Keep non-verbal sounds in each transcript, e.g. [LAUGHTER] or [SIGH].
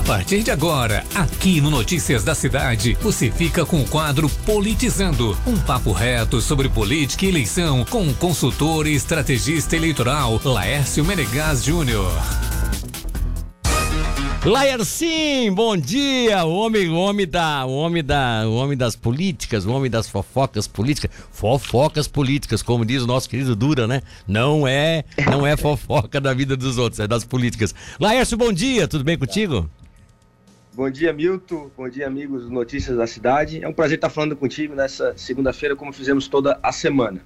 A partir de agora, aqui no Notícias da Cidade, você fica com o quadro Politizando, um papo reto sobre política e eleição com o consultor e estrategista eleitoral Laércio Menegas Júnior. Laercim, bom dia, o homem, o homem da, o homem da, o homem das políticas, o homem das fofocas políticas, fofocas políticas, como diz o nosso querido Dura, né? Não é, não é fofoca da vida dos outros, é das políticas. Laércio, bom dia, tudo bem contigo? Bom dia, Milton. Bom dia, amigos do Notícias da Cidade. É um prazer estar falando contigo nessa segunda-feira, como fizemos toda a semana.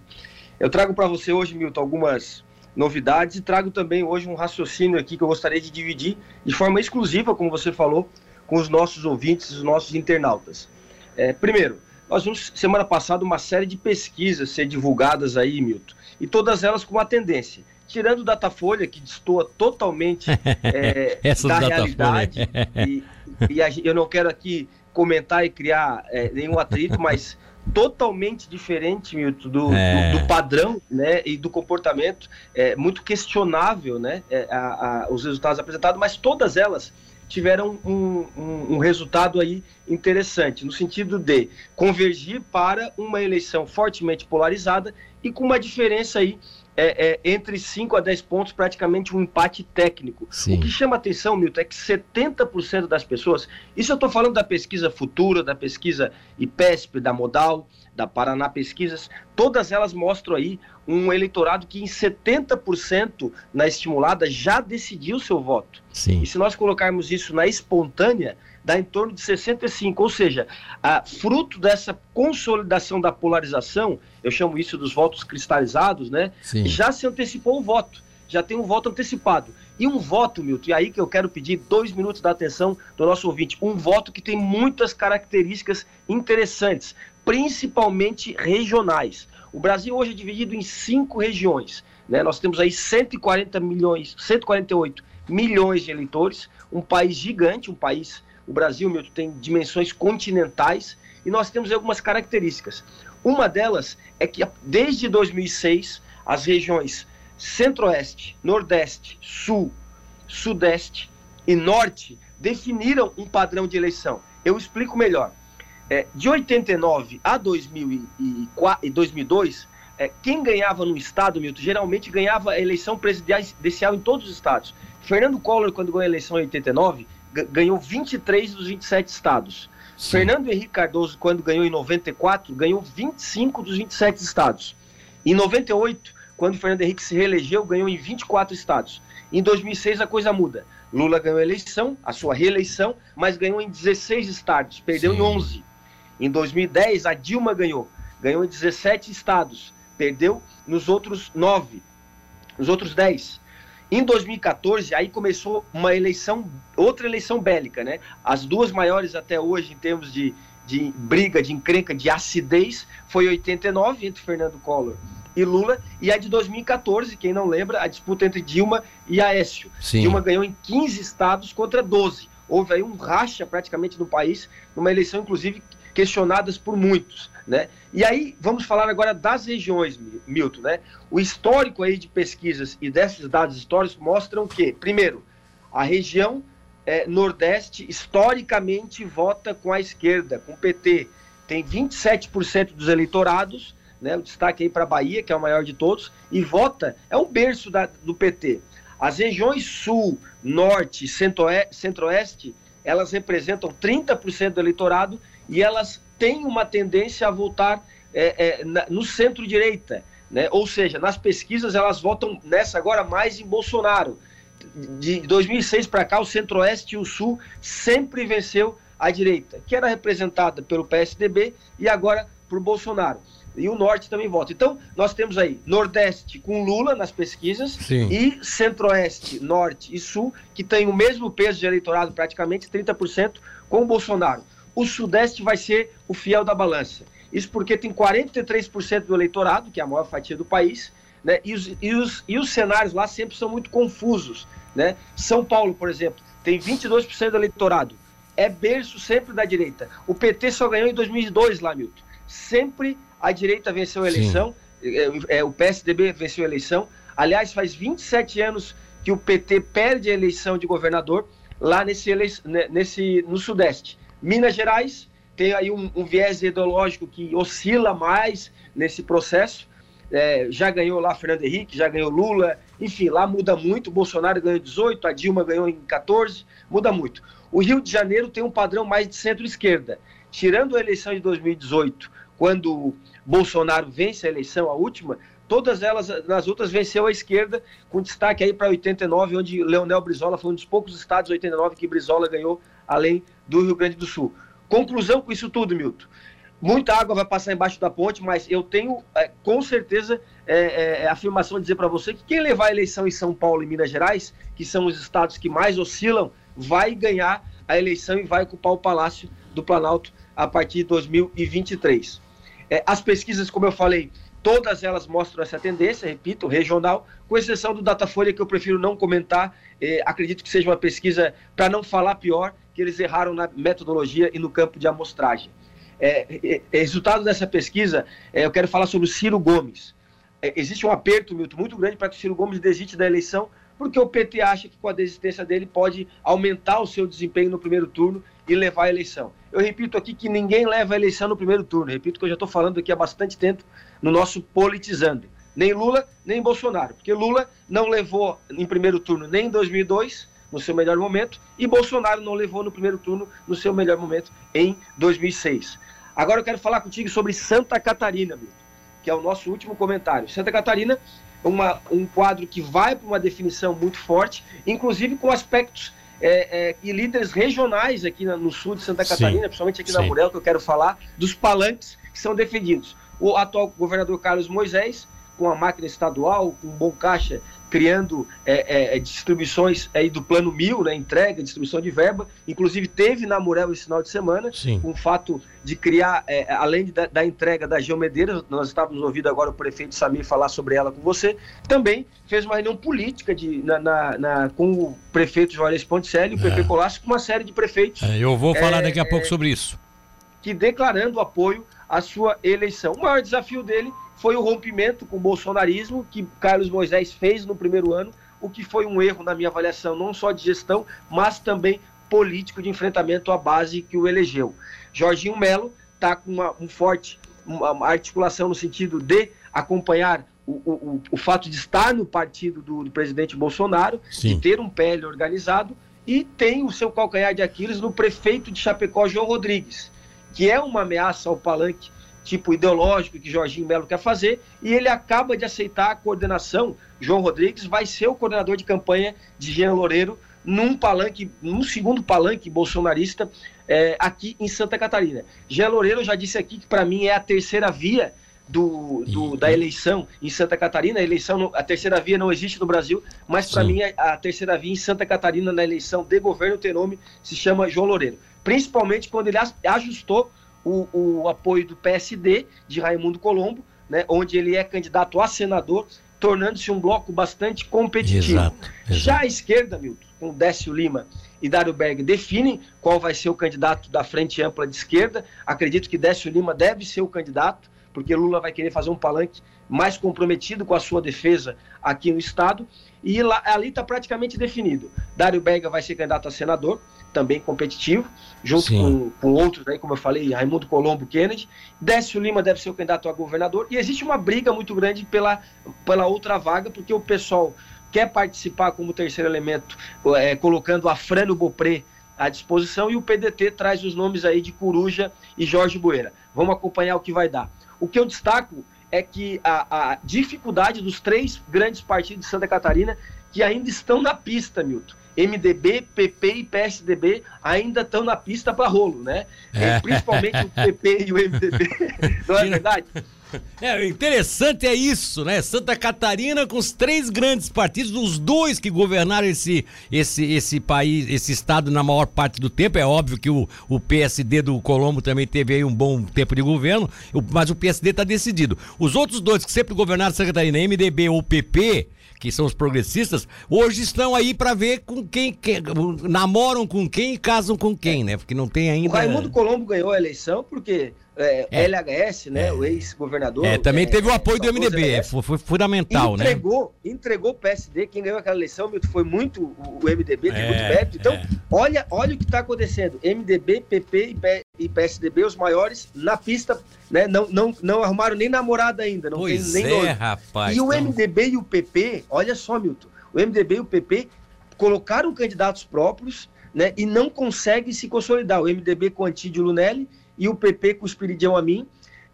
Eu trago para você hoje, Milton, algumas novidades e trago também hoje um raciocínio aqui que eu gostaria de dividir de forma exclusiva, como você falou, com os nossos ouvintes, os nossos internautas. É, primeiro, nós vimos semana passada uma série de pesquisas ser divulgadas aí, Milton, e todas elas com uma tendência. Tirando o Datafolha, que destoa totalmente [LAUGHS] é, da realidade, e, e a, eu não quero aqui comentar e criar é, nenhum atrito, mas totalmente diferente, Milton, do, é. do, do, padrão né, e do comportamento, é, muito questionável né, é, a, a, os resultados apresentados, mas todas elas tiveram um, um, um, resultado aí interessante, no sentido de convergir para uma eleição fortemente polarizada e com uma diferença aí é, é, entre 5 a 10 pontos, praticamente um empate técnico. Sim. O que chama atenção, Milton, é que 70% das pessoas, isso eu estou falando da pesquisa futura, da pesquisa IPESP, da Modal, da Paraná Pesquisas, todas elas mostram aí um eleitorado que em 70% na estimulada já decidiu seu voto. Sim. E se nós colocarmos isso na espontânea, dá em torno de 65, ou seja, a, fruto dessa consolidação da polarização, eu chamo isso dos votos cristalizados, né? Sim. Já se antecipou o voto, já tem um voto antecipado. E um voto, Milton, e aí que eu quero pedir dois minutos da atenção do nosso ouvinte, um voto que tem muitas características interessantes, principalmente regionais. O Brasil hoje é dividido em cinco regiões. Né? Nós temos aí 140 milhões, 148 milhões de eleitores, um país gigante, um país o Brasil, Milton, tem dimensões continentais e nós temos algumas características. Uma delas é que desde 2006 as regiões Centro-Oeste, Nordeste, Sul, Sudeste e Norte definiram um padrão de eleição. Eu explico melhor. É, de 89 a 2004, 2002, é, quem ganhava no estado, Milton, geralmente ganhava a eleição presidencial em todos os estados. Fernando Collor, quando ganhou a eleição em 89, ganhou 23 dos 27 estados. Sim. Fernando Henrique Cardoso, quando ganhou em 94, ganhou 25 dos 27 estados. Em 98, quando Fernando Henrique se reelegeu, ganhou em 24 estados. Em 2006 a coisa muda. Lula ganhou a eleição, a sua reeleição, mas ganhou em 16 estados, perdeu Sim. em 11. Em 2010 a Dilma ganhou, ganhou em 17 estados, perdeu nos outros 9, nos outros 10. Em 2014, aí começou uma eleição, outra eleição bélica, né? As duas maiores até hoje em termos de, de briga, de encrenca, de acidez, foi 89 entre Fernando Collor e Lula, e a de 2014, quem não lembra, a disputa entre Dilma e Aécio. Sim. Dilma ganhou em 15 estados contra 12. Houve aí um racha praticamente no país, numa eleição, inclusive, questionadas por muitos. Né? E aí vamos falar agora das regiões, Milton. Né? O histórico aí de pesquisas e desses dados históricos mostram que, primeiro, a região é, Nordeste historicamente vota com a esquerda, com o PT. Tem 27% dos eleitorados, né, o destaque aí para a Bahia, que é o maior de todos, e vota, é um berço da, do PT. As regiões Sul, Norte, Centro-Oeste, elas representam 30% do eleitorado e elas têm uma tendência a voltar é, é, na, no centro-direita. Né? Ou seja, nas pesquisas elas votam nessa agora mais em Bolsonaro. De 2006 para cá, o Centro-Oeste e o Sul sempre venceu a direita, que era representada pelo PSDB e agora por Bolsonaro. E o Norte também vota. Então, nós temos aí Nordeste com Lula nas pesquisas Sim. e Centro-Oeste, Norte e Sul, que tem o mesmo peso de eleitorado, praticamente 30%, com o Bolsonaro o Sudeste vai ser o fiel da balança. Isso porque tem 43% do eleitorado, que é a maior fatia do país, né? E os, e, os, e os cenários lá sempre são muito confusos. Né? São Paulo, por exemplo, tem 22% do eleitorado. É berço sempre da direita. O PT só ganhou em 2002 lá, Milton. Sempre a direita venceu a eleição, é, é, o PSDB venceu a eleição. Aliás, faz 27 anos que o PT perde a eleição de governador lá nesse, nesse no Sudeste. Minas Gerais tem aí um, um viés ideológico que oscila mais nesse processo. É, já ganhou lá Fernando Henrique, já ganhou Lula, enfim, lá muda muito. Bolsonaro ganhou 18, a Dilma ganhou em 14, muda muito. O Rio de Janeiro tem um padrão mais de centro-esquerda. Tirando a eleição de 2018, quando Bolsonaro vence a eleição, a última, todas elas, nas outras, venceu a esquerda, com destaque aí para 89, onde Leonel Brizola foi um dos poucos estados, 89, que Brizola ganhou, além do Rio Grande do Sul. Conclusão com isso tudo, Milton. Muita água vai passar embaixo da ponte, mas eu tenho é, com certeza é, é, é afirmação de dizer para você que quem levar a eleição em São Paulo e Minas Gerais, que são os estados que mais oscilam, vai ganhar a eleição e vai ocupar o Palácio do Planalto a partir de 2023. É, as pesquisas, como eu falei, todas elas mostram essa tendência, repito, regional, com exceção do Datafolha, que eu prefiro não comentar. É, acredito que seja uma pesquisa, para não falar pior, que eles erraram na metodologia e no campo de amostragem. É, é, é resultado dessa pesquisa, é, eu quero falar sobre o Ciro Gomes. existe um aperto, Milton, muito grande para que o Ciro Gomes desiste da eleição, porque o PT acha que com a desistência dele pode aumentar o seu desempenho no primeiro turno e levar a eleição. Eu repito aqui que ninguém leva a eleição no primeiro turno. Repito que eu já estou falando aqui há bastante tempo no nosso politizando. Nem Lula, nem Bolsonaro. Porque Lula não levou em primeiro turno nem em 2002, no seu melhor momento, e Bolsonaro não levou no primeiro turno no seu melhor momento em 2006. Agora eu quero falar contigo sobre Santa Catarina, que é o nosso último comentário. Santa Catarina uma, um quadro que vai para uma definição muito forte, inclusive com aspectos é, é, e líderes regionais aqui no sul de Santa Catarina, sim, principalmente aqui sim. na Murel, que eu quero falar, dos palanques que são defendidos. O atual governador Carlos Moisés, com a máquina estadual, com um bom caixa criando é, é, é, distribuições aí do plano mil, né, entrega, distribuição de verba. Inclusive teve na Murel esse final de semana, Sim. com o fato de criar, é, além da, da, entrega da Geomedeiras, nós estávamos ouvindo agora o prefeito Samir falar sobre ela com você, também fez uma reunião política de, na, na, na com o prefeito Juarez Ponticelli, o PP é. Colasso, com uma série de prefeitos. É, eu vou falar daqui a pouco sobre isso. Que declarando apoio à sua eleição. O maior desafio dele foi o rompimento com o bolsonarismo que Carlos Moisés fez no primeiro ano, o que foi um erro na minha avaliação, não só de gestão, mas também político de enfrentamento à base que o elegeu. Jorginho Melo está com uma, um forte uma articulação no sentido de acompanhar o, o, o fato de estar no partido do, do presidente Bolsonaro, Sim. de ter um PL organizado, e tem o seu calcanhar de Aquiles no prefeito de Chapecó, João Rodrigues, que é uma ameaça ao palanque tipo ideológico que Jorginho Melo quer fazer, e ele acaba de aceitar a coordenação. João Rodrigues vai ser o coordenador de campanha de Jean Loureiro num palanque, num segundo palanque bolsonarista é, aqui em Santa Catarina. Jean Loureiro já disse aqui que para mim é a terceira via do, do, da eleição em Santa Catarina. A eleição, a terceira via não existe no Brasil, mas para mim a, a, terceira via em Santa Catarina na eleição de governo tem nome, se chama João Loureiro. Principalmente quando ele ajustou o, o apoio do PSD, de Raimundo Colombo, né, onde ele é candidato a senador, tornando-se um bloco bastante competitivo. Exato, exato. Já a esquerda, Milton, com Décio Lima e Dário Berg, definem qual vai ser o candidato da Frente Ampla de Esquerda. Acredito que Décio Lima deve ser o candidato, porque Lula vai querer fazer um palanque mais comprometido com a sua defesa aqui no Estado. E lá, ali está praticamente definido. Dário Berga vai ser candidato a senador, também competitivo, junto com, com, outros, aí, como eu falei, Raimundo Colombo Kennedy. Décio Lima deve ser o candidato a governador. E existe uma briga muito grande pela, pela outra vaga, porque o pessoal quer participar como terceiro elemento, é, colocando a Frano Bopré à disposição, e o PDT traz os nomes aí de Coruja e Jorge Bueira. Vamos acompanhar o que vai dar. O que eu destaco é que a, a dificuldade dos três grandes partidos de Santa Catarina que ainda estão na pista, Milton. MDB, PP e PSDB ainda estão na pista para rolo, né? É. Principalmente o PP e o MDB. [LAUGHS] Não é verdade? É, interessante é isso, né? Santa Catarina com os três grandes partidos, os dois que governaram esse, esse, esse país, esse estado na maior parte do tempo. É óbvio que o, o PSD do Colombo também teve aí um bom tempo de governo, mas o PSD está decidido. Os outros dois que sempre governaram Santa Catarina, MDB ou PP, que são os progressistas, hoje estão aí para ver com quem, quem, namoram com quem e casam com quem, né? Porque não tem ainda. O Raimundo Colombo ganhou a eleição porque é, é. LHS, né, é. o ex-governador. É, também teve o apoio do MDB, foi, foi, fundamental, entregou, né? Entregou o PSD, quem ganhou aquela eleição, foi muito o, MDB, tem muito mérito. Então, olha, olha o que está acontecendo. MDB, PP e PSDB, os maiores, na pista, né, não, não, não arrumaram nem namorada ainda. Não pois tem nem é, rapaz. E o MDB e o PP, olha só, Milton, o MDB e o PP colocaram candidatos próprios, né, e não conseguem se consolidar. O MDB com Antídio Lunelli e o PP com o Espiridião Amin,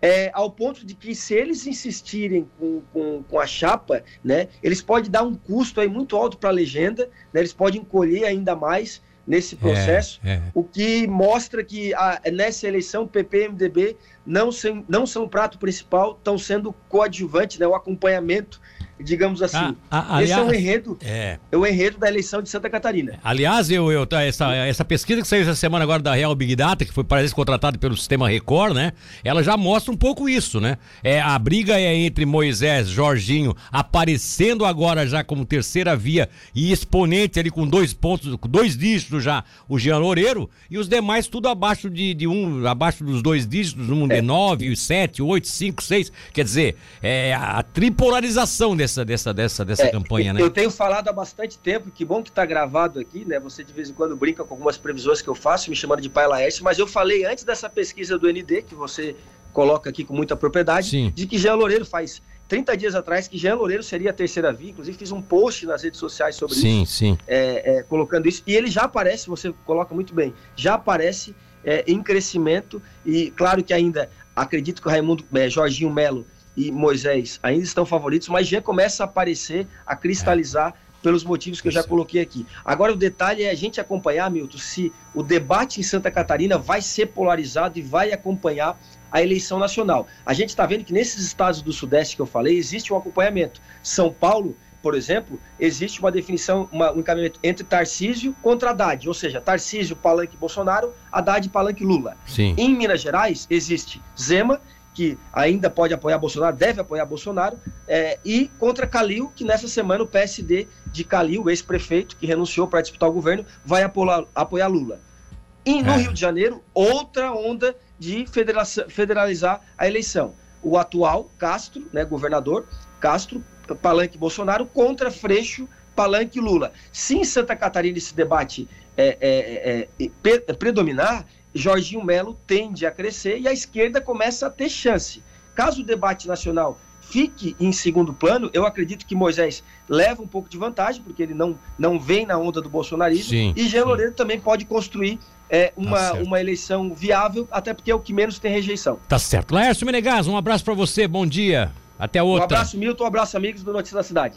é, ao ponto de que se eles insistirem com, com, com, a chapa, né, eles podem dar um custo aí muito alto para a legenda, né, eles podem encolher ainda mais nesse processo, é, é. o que mostra que a, nessa eleição PP e MDB não, sem, não são o prato principal, estão sendo coadjuvante, né, o acompanhamento digamos assim. Ah, ah, aliás, Esse é o enredo, é. é o enredo da eleição de Santa Catarina. Aliás, eu, eu tá, essa, essa pesquisa que saiu essa semana agora da Real Big Data, que foi parece contratada pelo sistema Record, né? Ela já mostra um pouco isso, né? É a briga é entre Moisés, Jorginho, aparecendo agora já como terceira via e exponente ali com dois pontos, com dois dígitos já, o Jean Loureiro e os demais tudo abaixo de, de um, abaixo dos dois dígitos, um é. de nove, sete, oito, cinco, seis. Quer dizer, é a tripolarização desse dessa, dessa, dessa, dessa é, campanha, né? Eu tenho falado há bastante tempo, que bom que está gravado aqui, né? Você de vez em quando brinca com algumas previsões que eu faço, me chamando de pai Laércio, mas eu falei antes dessa pesquisa do ND, que você coloca aqui com muita propriedade, Sim. de que Jean Loureiro faz 30 dias atrás que Jean Loureiro seria a terceira via, inclusive fiz um post nas redes sociais sobre sim, isso, sim. É, é, colocando isso, e ele já aparece, você coloca muito bem, já aparece é, em crescimento, e claro que ainda acredito que o Raimundo é, Jorginho Melo e Moisés ainda estão favoritos, mas já começa a aparecer, a cristalizar pelos motivos que eu já coloquei aqui. Agora o detalhe é a gente acompanhar, Milton, se o debate em Santa Catarina vai ser polarizado e vai acompanhar a eleição nacional. A gente está vendo que nesses estados do Sudeste que eu falei, existe um acompanhamento. São Paulo, por exemplo, existe uma definição, uma, um encaminhamento entre Tarcísio contra Haddad, ou seja, Tarcísio, Palanque Bolsonaro, Haddad, Palanque Lula. Sim. Em Minas Gerais, existe Zema que ainda pode apoiar Bolsonaro, deve apoiar Bolsonaro, é, e contra Calil, que nessa semana o PSD de Calil, ex-prefeito, que renunciou para disputar o governo, vai apoiar, apoiar Lula. E no é. Rio de Janeiro, outra onda de federalizar a eleição. O atual Castro, né, governador, Castro, Palanque Bolsonaro, contra Freixo, Palanque Lula. Se em Santa Catarina esse debate é, é, é, é predominar, Jorginho Melo tende a crescer e a esquerda começa a ter chance. Caso o debate nacional fique em segundo plano, eu acredito que Moisés leva um pouco de vantagem, porque ele não, não vem na onda do bolsonarismo, sim, e Jean Loureiro também pode construir é, uma, tá uma eleição viável, até porque é o que menos tem rejeição. Tá certo. Laércio Menegas, um abraço para você, bom dia. Até outra. Um abraço, Milton, um abraço, amigos do Notícias da Cidade.